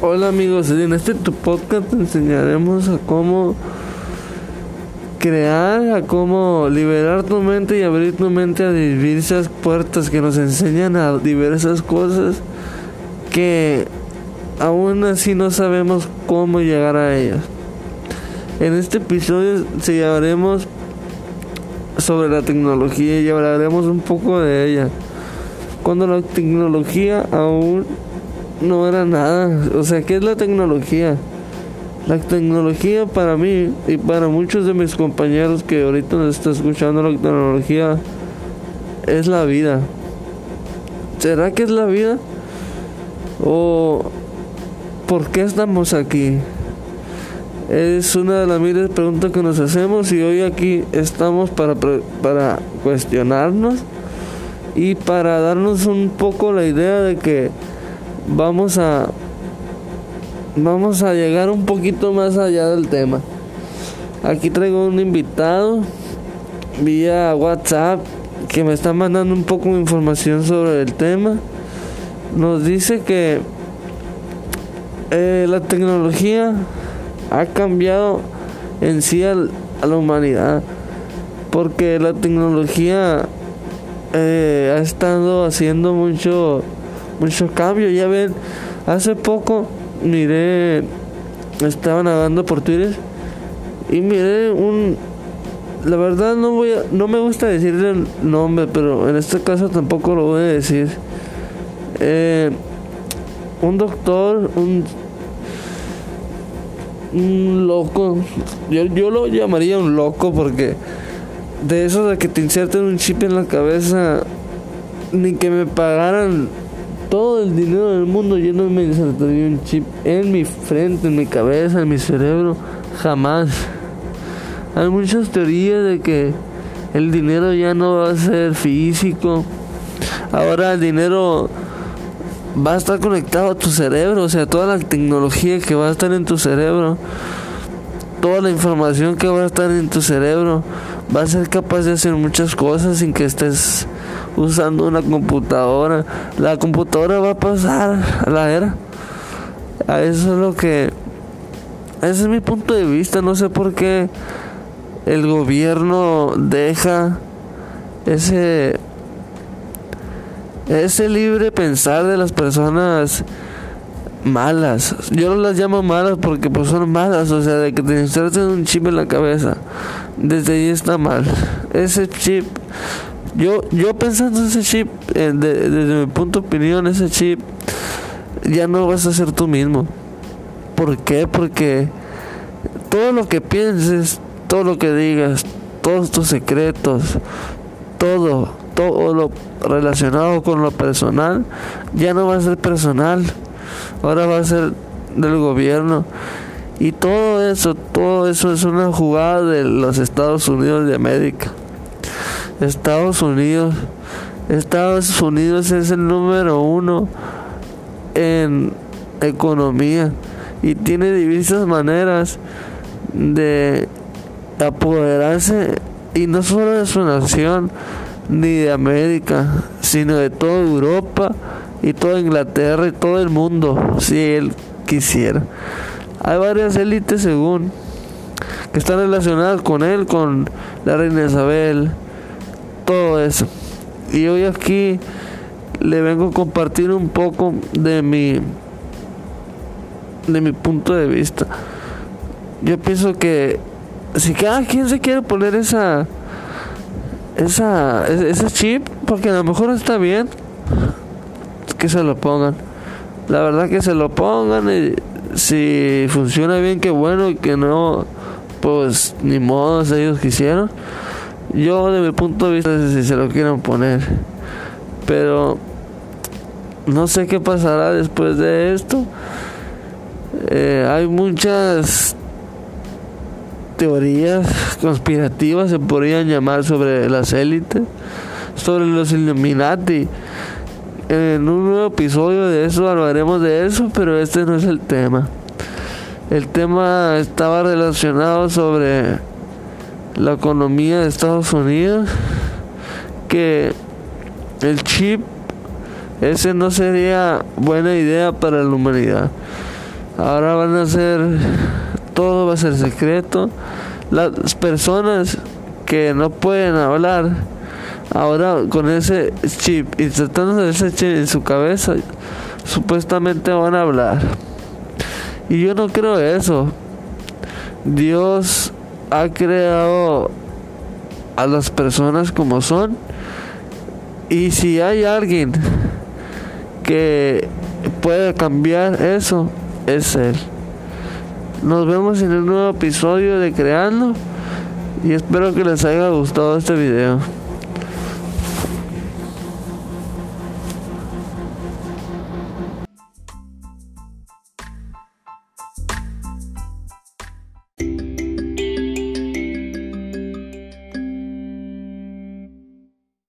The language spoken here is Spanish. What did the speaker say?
Hola amigos, en este tu podcast te enseñaremos a cómo crear, a cómo liberar tu mente y abrir tu mente a diversas puertas que nos enseñan a diversas cosas que aún así no sabemos cómo llegar a ellas. En este episodio se hablaremos sobre la tecnología y hablaremos un poco de ella. Cuando la tecnología aún no era nada. O sea, ¿qué es la tecnología? La tecnología para mí y para muchos de mis compañeros que ahorita nos están escuchando la tecnología es la vida. ¿Será que es la vida? ¿O por qué estamos aquí? Es una de las miles de preguntas que nos hacemos y hoy aquí estamos para, para cuestionarnos y para darnos un poco la idea de que vamos a vamos a llegar un poquito más allá del tema. Aquí traigo un invitado vía WhatsApp que me está mandando un poco de información sobre el tema. Nos dice que eh, la tecnología ha cambiado en sí a la humanidad porque la tecnología eh, ha estado haciendo mucho mucho cambio. Ya ven, hace poco miré, estaba navegando por Twitter y miré un, la verdad no voy a, no me gusta decirle el nombre, pero en este caso tampoco lo voy a decir. Eh, un doctor, un, un loco, yo, yo lo llamaría un loco porque de eso de que te inserten un chip en la cabeza, ni que me pagaran todo el dinero del mundo yo no me insertaría un chip en mi frente, en mi cabeza, en mi cerebro, jamás. Hay muchas teorías de que el dinero ya no va a ser físico. Ahora el dinero va a estar conectado a tu cerebro, o sea, toda la tecnología que va a estar en tu cerebro, toda la información que va a estar en tu cerebro, va a ser capaz de hacer muchas cosas sin que estés usando una computadora. La computadora va a pasar a la era. A eso es lo que... Ese es mi punto de vista. No sé por qué el gobierno deja ese... Ese libre pensar de las personas malas. Yo no las llamo malas porque pues son malas, o sea, de que te inserten un chip en la cabeza. Desde ahí está mal. Ese chip yo, yo pensando en ese chip, eh, desde mi punto de opinión, ese chip ya no vas a ser tú mismo. ¿Por qué? Porque todo lo que pienses, todo lo que digas, todos tus secretos, todo, todo lo relacionado con lo personal, ya no va a ser personal. Ahora va a ser del gobierno. Y todo eso, todo eso es una jugada de los Estados Unidos de América. Estados Unidos. Estados Unidos es el número uno en economía y tiene diversas maneras de apoderarse y no solo de su nación ni de América, sino de toda Europa y toda Inglaterra y todo el mundo, si él quisiera. Hay varias élites según que están relacionadas con él, con la reina Isabel, todo eso. Y hoy aquí le vengo a compartir un poco de mi de mi punto de vista. Yo pienso que si cada quien se quiere poner esa esa ese chip porque a lo mejor está bien que se lo pongan. La verdad que se lo pongan y si funciona bien que bueno y que no pues ni modo ellos quisieron. Yo de mi punto de vista si se lo quieren poner. Pero no sé qué pasará después de esto. Eh, hay muchas teorías conspirativas se podrían llamar sobre las élites, sobre los Illuminati. En un nuevo episodio de eso hablaremos de eso, pero este no es el tema. El tema estaba relacionado sobre la economía de Estados Unidos que el chip ese no sería buena idea para la humanidad Ahora van a ser, todo va a ser secreto. Las personas que no pueden hablar, ahora con ese chip, insertándose ese chip en su cabeza, supuestamente van a hablar. Y yo no creo eso. Dios ha creado a las personas como son. Y si hay alguien que puede cambiar eso, es Él. Nos vemos en el nuevo episodio de Creando y espero que les haya gustado este video.